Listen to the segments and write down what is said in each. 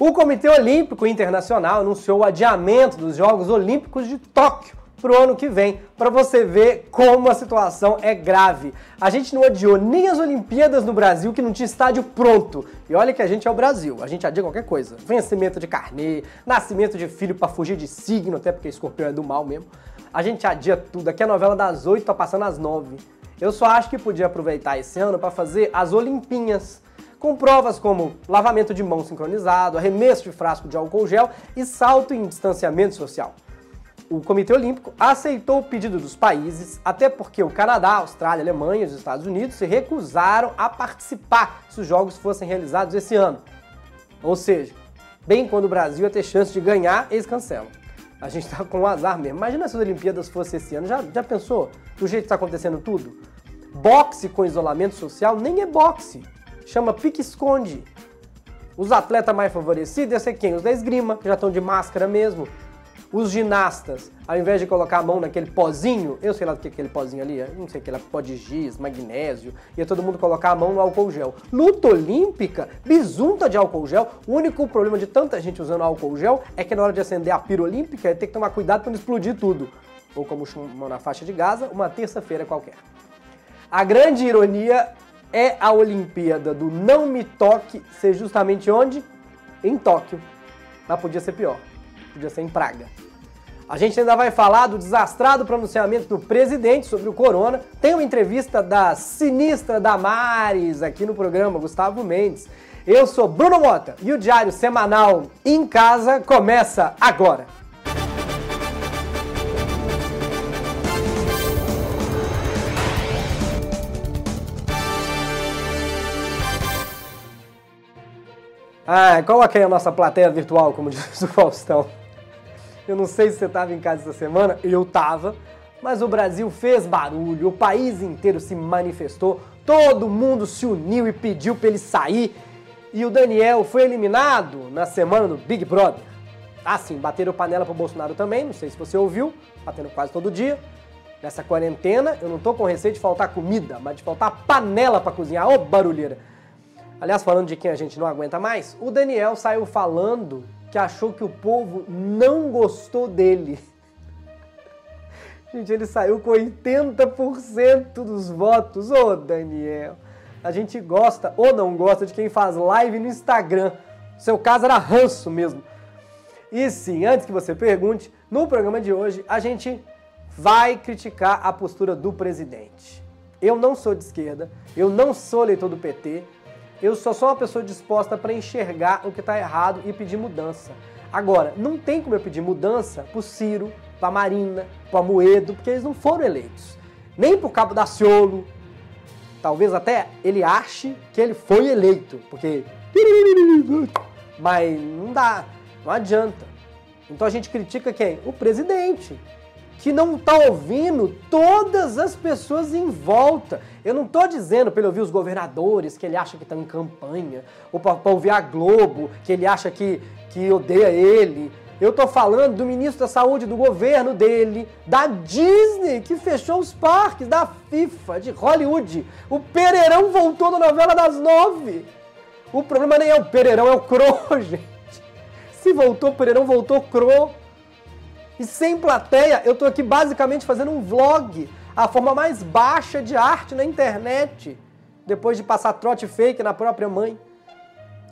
O Comitê Olímpico Internacional anunciou o adiamento dos Jogos Olímpicos de Tóquio para o ano que vem, para você ver como a situação é grave. A gente não adiou nem as Olimpíadas no Brasil, que não tinha estádio pronto. E olha que a gente é o Brasil, a gente adia qualquer coisa. Vencimento de carnê, nascimento de filho para fugir de signo, até porque escorpião é do mal mesmo. A gente adia tudo. Aqui a novela das oito tá passando às nove. Eu só acho que podia aproveitar esse ano para fazer as Olimpinhas com provas como lavamento de mão sincronizado, arremesso de frasco de álcool gel e salto em distanciamento social o Comitê Olímpico aceitou o pedido dos países, até porque o Canadá, a Austrália, a Alemanha e os Estados Unidos se recusaram a participar se os jogos fossem realizados esse ano. Ou seja, bem quando o Brasil ia ter chance de ganhar, eles cancelam. A gente tá com um azar mesmo. Imagina se as Olimpíadas fossem esse ano. Já, já pensou do jeito que está acontecendo tudo? Boxe com isolamento social nem é boxe. Chama pique-esconde. Os atletas mais favorecidos iam ser quem? Os da esgrima, que já estão de máscara mesmo. Os ginastas, ao invés de colocar a mão naquele pozinho, eu sei lá do que é aquele pozinho ali, não sei, aquele pó de giz, magnésio, ia todo mundo colocar a mão no álcool gel. Luta olímpica, bisunta de álcool gel, o único problema de tanta gente usando álcool gel é que na hora de acender a pira olímpica, ia ter que tomar cuidado para não explodir tudo. Ou como chamam na faixa de Gaza, uma terça-feira qualquer. A grande ironia é a Olimpíada do Não Me Toque ser justamente onde? Em Tóquio. Mas podia ser pior. Podia ser em Praga. A gente ainda vai falar do desastrado pronunciamento do presidente sobre o corona. Tem uma entrevista da sinistra Damares aqui no programa, Gustavo Mendes. Eu sou Bruno Mota e o Diário Semanal em Casa começa agora. Ah, aí a nossa plateia virtual, como diz o Faustão. Eu não sei se você estava em casa essa semana, eu estava, mas o Brasil fez barulho, o país inteiro se manifestou, todo mundo se uniu e pediu para ele sair. E o Daniel foi eliminado na semana do Big Brother. Ah, sim, bateram panela pro Bolsonaro também, não sei se você ouviu, batendo quase todo dia. Nessa quarentena, eu não tô com receio de faltar comida, mas de faltar panela para cozinhar. Ô, barulheira! Aliás, falando de quem a gente não aguenta mais, o Daniel saiu falando que achou que o povo não gostou dele. Gente, ele saiu com 80% dos votos. Ô, Daniel, a gente gosta ou não gosta de quem faz live no Instagram. Seu caso era ranço mesmo. E sim, antes que você pergunte, no programa de hoje a gente vai criticar a postura do presidente. Eu não sou de esquerda, eu não sou eleitor do PT, eu só sou uma pessoa disposta para enxergar o que está errado e pedir mudança. Agora, não tem como eu pedir mudança para Ciro, para Marina, para Moedo, porque eles não foram eleitos. Nem para o Cabo da Ciolo. Talvez até ele ache que ele foi eleito, porque. Mas não dá, não adianta. Então a gente critica quem? O presidente que não está ouvindo todas as pessoas em volta. Eu não estou dizendo para ele ouvir os governadores, que ele acha que estão em campanha, ou para ouvir a Globo, que ele acha que, que odeia ele. Eu estou falando do ministro da Saúde do governo dele, da Disney, que fechou os parques, da FIFA, de Hollywood. O Pereirão voltou na novela das nove. O problema nem é o Pereirão, é o Cro, gente. Se voltou o Pereirão, voltou Cro. E sem plateia, eu tô aqui basicamente fazendo um vlog, a forma mais baixa de arte na internet, depois de passar trote fake na própria mãe.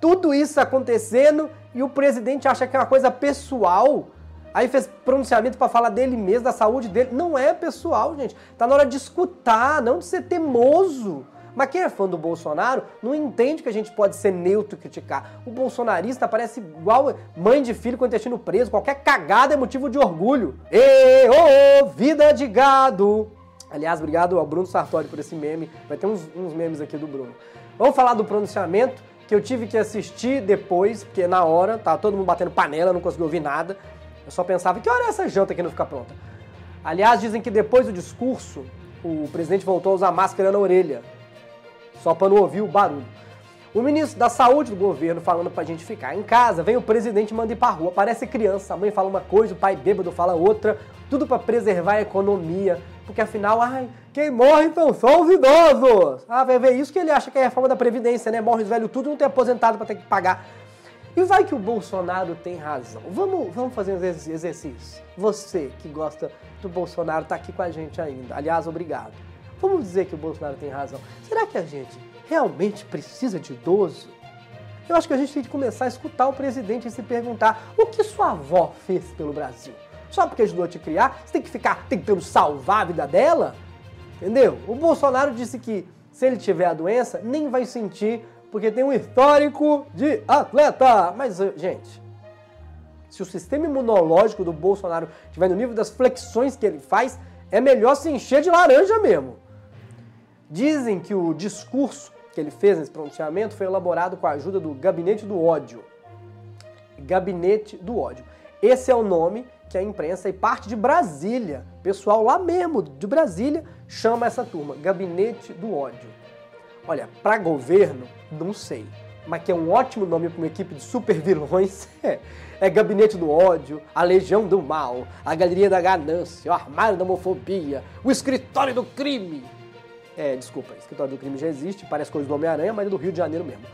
Tudo isso acontecendo e o presidente acha que é uma coisa pessoal. Aí fez pronunciamento para falar dele mesmo, da saúde dele. Não é pessoal, gente. Tá na hora de escutar, não de ser teimoso. Mas quem é fã do Bolsonaro não entende que a gente pode ser neutro e criticar. O bolsonarista parece igual mãe de filho com o intestino preso. Qualquer cagada é motivo de orgulho. Ê, ô, ô, vida de gado. Aliás, obrigado ao Bruno Sartori por esse meme. Vai ter uns, uns memes aqui do Bruno. Vamos falar do pronunciamento que eu tive que assistir depois, porque na hora tava todo mundo batendo panela, não conseguia ouvir nada. Eu só pensava, que hora é essa janta que não fica pronta? Aliás, dizem que depois do discurso, o presidente voltou a usar máscara na orelha só para não ouvir o barulho. O ministro da Saúde do governo falando pra gente ficar em casa, vem o presidente manda ir pra rua, parece criança, a mãe fala uma coisa, o pai bêbado fala outra, tudo para preservar a economia, porque afinal, ai, quem morre são os idosos. Ah, vai ver isso que ele acha que é a reforma da Previdência, né? Morre os velhos tudo, não tem aposentado para ter que pagar. E vai que o Bolsonaro tem razão. Vamos, vamos fazer um exercício. Você que gosta do Bolsonaro está aqui com a gente ainda. Aliás, obrigado. Vamos dizer que o Bolsonaro tem razão. Será que a gente realmente precisa de idoso? Eu acho que a gente tem que começar a escutar o presidente e se perguntar o que sua avó fez pelo Brasil. Só porque ajudou a te criar, você tem que ficar tentando salvar a vida dela? Entendeu? O Bolsonaro disse que se ele tiver a doença, nem vai sentir, porque tem um histórico de atleta. Mas, gente, se o sistema imunológico do Bolsonaro estiver no nível das flexões que ele faz, é melhor se encher de laranja mesmo. Dizem que o discurso que ele fez nesse pronunciamento foi elaborado com a ajuda do Gabinete do Ódio. Gabinete do Ódio. Esse é o nome que a imprensa e parte de Brasília, pessoal lá mesmo de Brasília, chama essa turma, Gabinete do Ódio. Olha, para governo, não sei, mas que é um ótimo nome para uma equipe de super vilões, é, é Gabinete do Ódio, a Legião do Mal, a Galeria da Ganância, o Armário da Homofobia, o Escritório do Crime. É, desculpa, Escritório do Crime já existe, parece coisa do Homem-Aranha, mas é do Rio de Janeiro mesmo.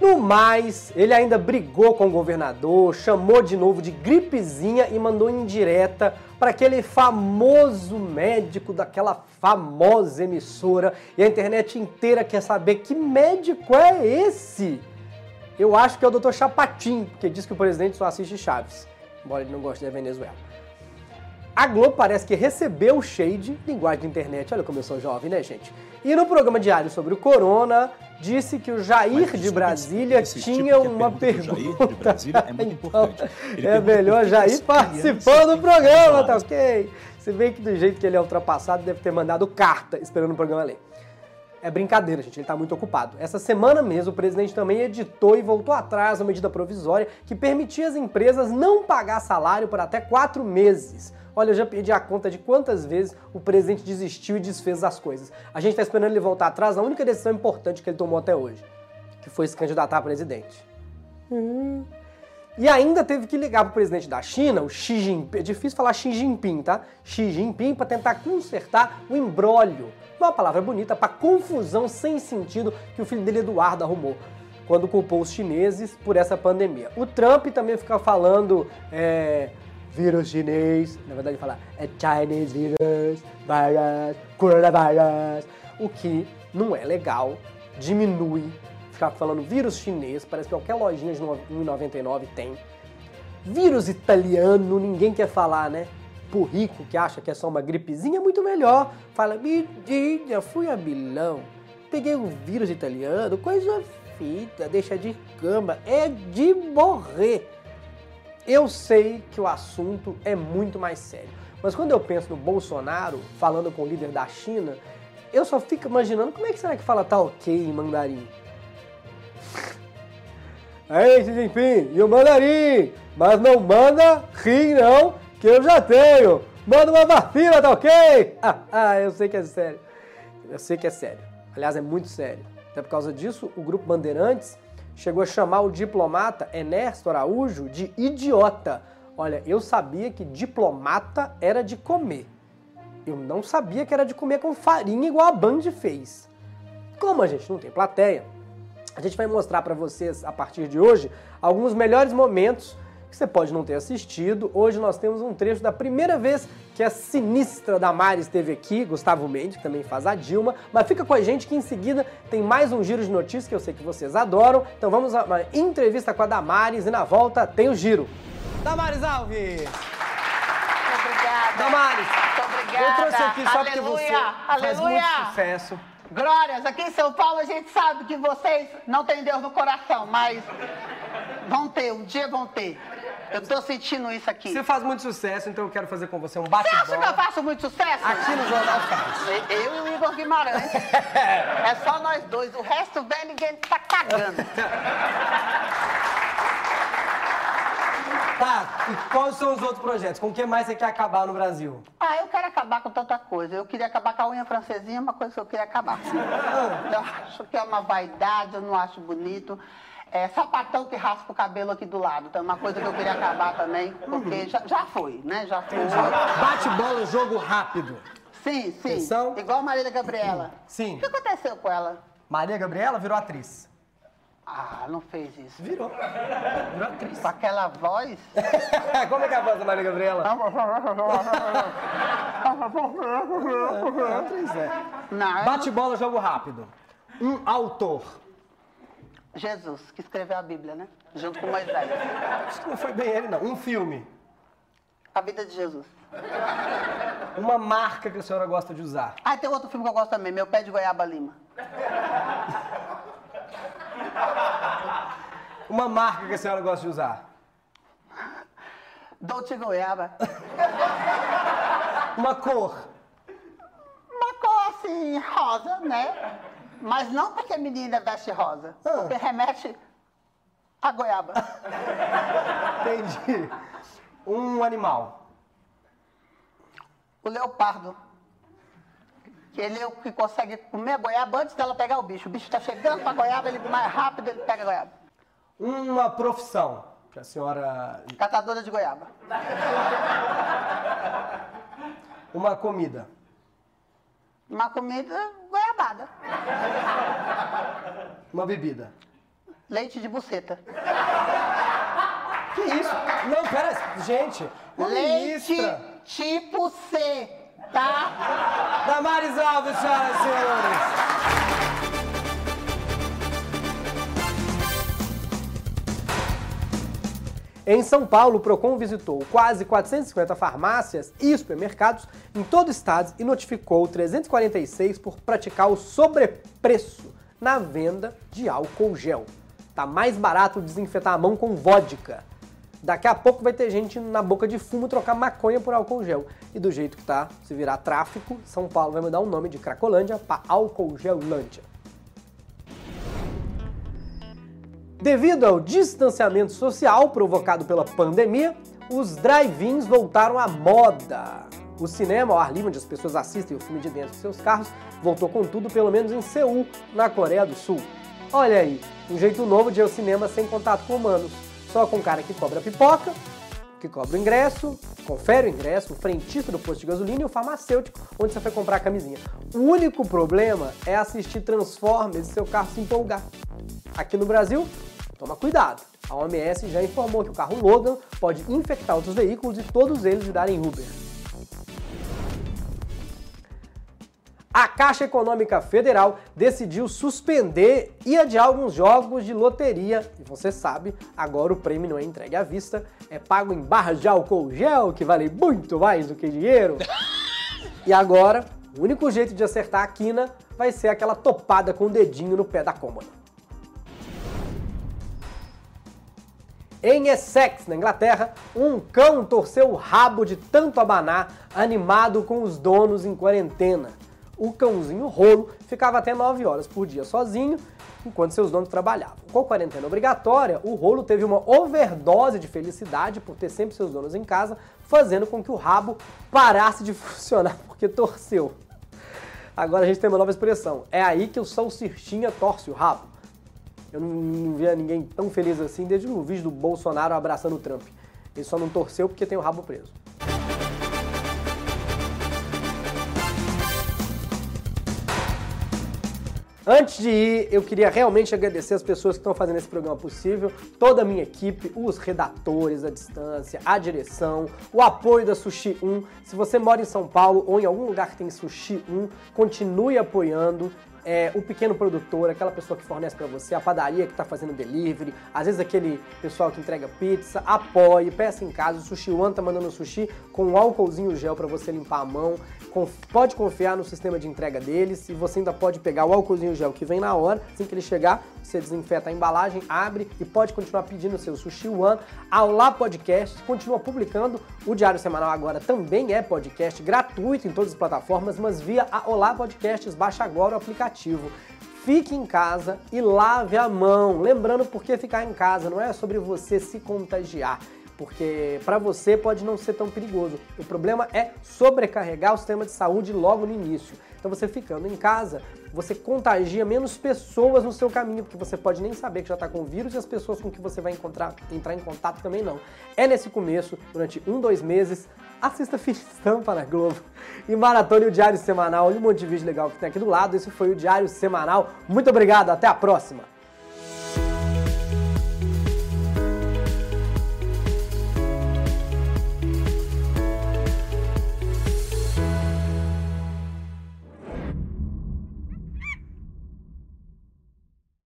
No mais, ele ainda brigou com o governador, chamou de novo de gripezinha e mandou indireta para aquele famoso médico daquela famosa emissora. E a internet inteira quer saber que médico é esse? Eu acho que é o Dr. Chapatin, porque diz que o presidente só assiste Chaves, embora ele não goste da Venezuela. A Globo parece que recebeu o shade, linguagem de internet, olha como eu sou jovem, né, gente? E no programa diário sobre o corona, disse que o Jair de Brasília esse, esse tinha tipo uma pergunta. Jair de Brasília é muito então, importante. Ele é melhor Jair participando do programa, tá ok? Se bem que do jeito que ele é ultrapassado, deve ter mandado carta esperando o programa ler. É brincadeira, gente, ele está muito ocupado. Essa semana mesmo, o presidente também editou e voltou atrás uma medida provisória que permitia às empresas não pagar salário por até quatro meses. Olha, eu já pedi a conta de quantas vezes o presidente desistiu e desfez as coisas. A gente está esperando ele voltar atrás na única decisão importante que ele tomou até hoje, que foi se candidatar a presidente. Hum. E ainda teve que ligar para o presidente da China, o Xi Jinping, é difícil falar Xi Jinping, tá? Xi Jinping para tentar consertar o embrólio, uma palavra bonita para confusão sem sentido que o filho dele Eduardo arrumou quando culpou os chineses por essa pandemia. O Trump também fica falando é, vírus chinês, na verdade fala é Chinese virus, virus, coronavirus, o que não é legal, diminui ficar falando vírus chinês, parece que qualquer lojinha de 1,99 tem. Vírus italiano, ninguém quer falar, né? Por rico que acha que é só uma gripezinha, é muito melhor. Fala, medinha, fui a Milão, peguei um vírus italiano, coisa fita, deixa de cama, é de morrer. Eu sei que o assunto é muito mais sério, mas quando eu penso no Bolsonaro falando com o líder da China, eu só fico imaginando como é que será que fala tá ok em mandarim. Aí, Xi Jinping, e o mandarim, mas não manda rim não, que eu já tenho. Manda uma vacina, tá ok? Ah, ah, eu sei que é sério. Eu sei que é sério. Aliás, é muito sério. Até por causa disso, o Grupo Bandeirantes chegou a chamar o diplomata Ernesto Araújo de idiota. Olha, eu sabia que diplomata era de comer. Eu não sabia que era de comer com farinha igual a Band fez. Como a gente não tem plateia, a gente vai mostrar para vocês a partir de hoje alguns melhores momentos que você pode não ter assistido. Hoje nós temos um trecho da primeira vez que a sinistra Damares esteve aqui, Gustavo Mendes, que também faz a Dilma. Mas fica com a gente que em seguida tem mais um giro de notícias que eu sei que vocês adoram. Então vamos a uma entrevista com a Damares e na volta tem o giro. Damares Alves! Muito obrigada. Damares! Muito obrigada. Eu trouxe aqui só Aleluia. porque você Aleluia. faz muito sucesso. Glórias, aqui em São Paulo a gente sabe que vocês não têm Deus no coração, mas vão ter, um dia vão ter. Eu tô sentindo isso aqui. Você faz muito sucesso, então eu quero fazer com você um Você acha que eu bate-bola. faço muito sucesso? Aqui no Jornal Faz. Eu e o Igor Guimarães. É só nós dois. O resto vem ninguém tá cagando. Tá, e quais são os outros projetos? Com o que mais você quer acabar no Brasil? Ah, eu quero acabar com tanta coisa. Eu queria acabar com a unha francesinha, uma coisa que eu queria acabar. Eu acho que é uma vaidade, eu não acho bonito. É sapatão que raspa o cabelo aqui do lado. Então é uma coisa que eu queria acabar também, porque já, já foi, né? Já foi. Bate-bola, jogo rápido. Sim, sim. Atenção. Igual a Marília Gabriela. Sim. O que aconteceu com ela? Maria Gabriela virou atriz. Ah, não fez isso. Virou. Virou atriz. Com aquela voz. Como é que é a voz da Maria Gabriela? É atriz, é. Não, Bate bola, jogo rápido. Um autor. Jesus, que escreveu a Bíblia, né? Junto com Moisés. Que não foi bem ele, não. Um filme. A vida de Jesus. Uma marca que a senhora gosta de usar. Ah, tem outro filme que eu gosto também, Meu Pé de Goiaba Lima. Uma marca que a senhora gosta de usar. Dolce Goiaba. Uma cor. Uma cor assim, rosa, né? Mas não porque menina veste rosa. Ah. Porque remete a goiaba. Entendi. Um animal. O leopardo. Ele é o que consegue comer a goiaba antes dela pegar o bicho. O bicho tá chegando pra goiaba, ele mais rápido, ele pega a goiaba. Uma profissão. Que a senhora. Catadora de goiaba. Uma comida. Uma comida goiabada. Uma bebida. Leite de buceta. Que isso? Não, pera. Gente, Leite ministra. tipo C, tá? Damares Alves, senhoras e senhores. Em São Paulo, o Procon visitou quase 450 farmácias e supermercados em todo o estado e notificou 346 por praticar o sobrepreço na venda de álcool gel. Tá mais barato desinfetar a mão com vodka. Daqui a pouco vai ter gente na boca de fumo trocar maconha por álcool gel. E do jeito que tá, se virar tráfico, São Paulo vai mudar o nome de Cracolândia para Álcool Gelândia. Devido ao distanciamento social provocado pela pandemia, os drive-ins voltaram à moda. O cinema ao ar livre, onde as pessoas assistem o filme de dentro de seus carros, voltou com tudo, pelo menos em Seul, na Coreia do Sul. Olha aí, um jeito novo de ir ao cinema sem contato com humanos. Só com o cara que cobra pipoca, que cobra o ingresso, confere o ingresso, o frentista do posto de gasolina e o farmacêutico, onde você foi comprar a camisinha. O único problema é assistir Transformers e seu carro se empolgar. Aqui no Brasil, toma cuidado. A OMS já informou que o carro Logan pode infectar outros veículos e todos eles virarem Uber. A Caixa Econômica Federal decidiu suspender e adiar alguns jogos de loteria. E você sabe, agora o prêmio não é entregue à vista, é pago em barras de álcool gel, que vale muito mais do que dinheiro. E agora, o único jeito de acertar a quina vai ser aquela topada com o dedinho no pé da cômoda. Em Essex, na Inglaterra, um cão torceu o rabo de tanto abanar, animado com os donos em quarentena. O cãozinho rolo ficava até 9 horas por dia sozinho, enquanto seus donos trabalhavam. Com a quarentena obrigatória, o rolo teve uma overdose de felicidade por ter sempre seus donos em casa, fazendo com que o rabo parasse de funcionar porque torceu. Agora a gente tem uma nova expressão. É aí que o salsichinha torce o rabo. Eu não, não via ninguém tão feliz assim desde o vídeo do Bolsonaro abraçando o Trump. Ele só não torceu porque tem o rabo preso. Antes de ir, eu queria realmente agradecer as pessoas que estão fazendo esse programa possível, toda a minha equipe, os redatores à distância, a direção, o apoio da Sushi 1. Se você mora em São Paulo ou em algum lugar que tem Sushi 1, continue apoiando. É, o pequeno produtor, aquela pessoa que fornece para você, a padaria que está fazendo delivery, às vezes aquele pessoal que entrega pizza, apoie, peça em casa. O Sushi One tá mandando sushi com um álcoolzinho gel para você limpar a mão. Pode confiar no sistema de entrega deles e você ainda pode pegar o álcoolzinho gel que vem na hora, assim que ele chegar, você desinfeta a embalagem, abre e pode continuar pedindo seu Sushi One. A Olá Podcast continua publicando. O Diário Semanal agora também é podcast gratuito em todas as plataformas, mas via a Olá Podcasts, baixa agora o aplicativo. Fique em casa e lave a mão. Lembrando porque ficar em casa não é sobre você se contagiar, porque para você pode não ser tão perigoso. O problema é sobrecarregar o sistema de saúde logo no início. Então você ficando em casa, você contagia menos pessoas no seu caminho, porque você pode nem saber que já está com o vírus e as pessoas com que você vai encontrar, entrar em contato também não. É nesse começo, durante um, dois meses, assista Ficha Estampa na Globo e maratone o Diário Semanal. Olha um monte de vídeo legal que tem aqui do lado. Esse foi o Diário Semanal. Muito obrigado, até a próxima!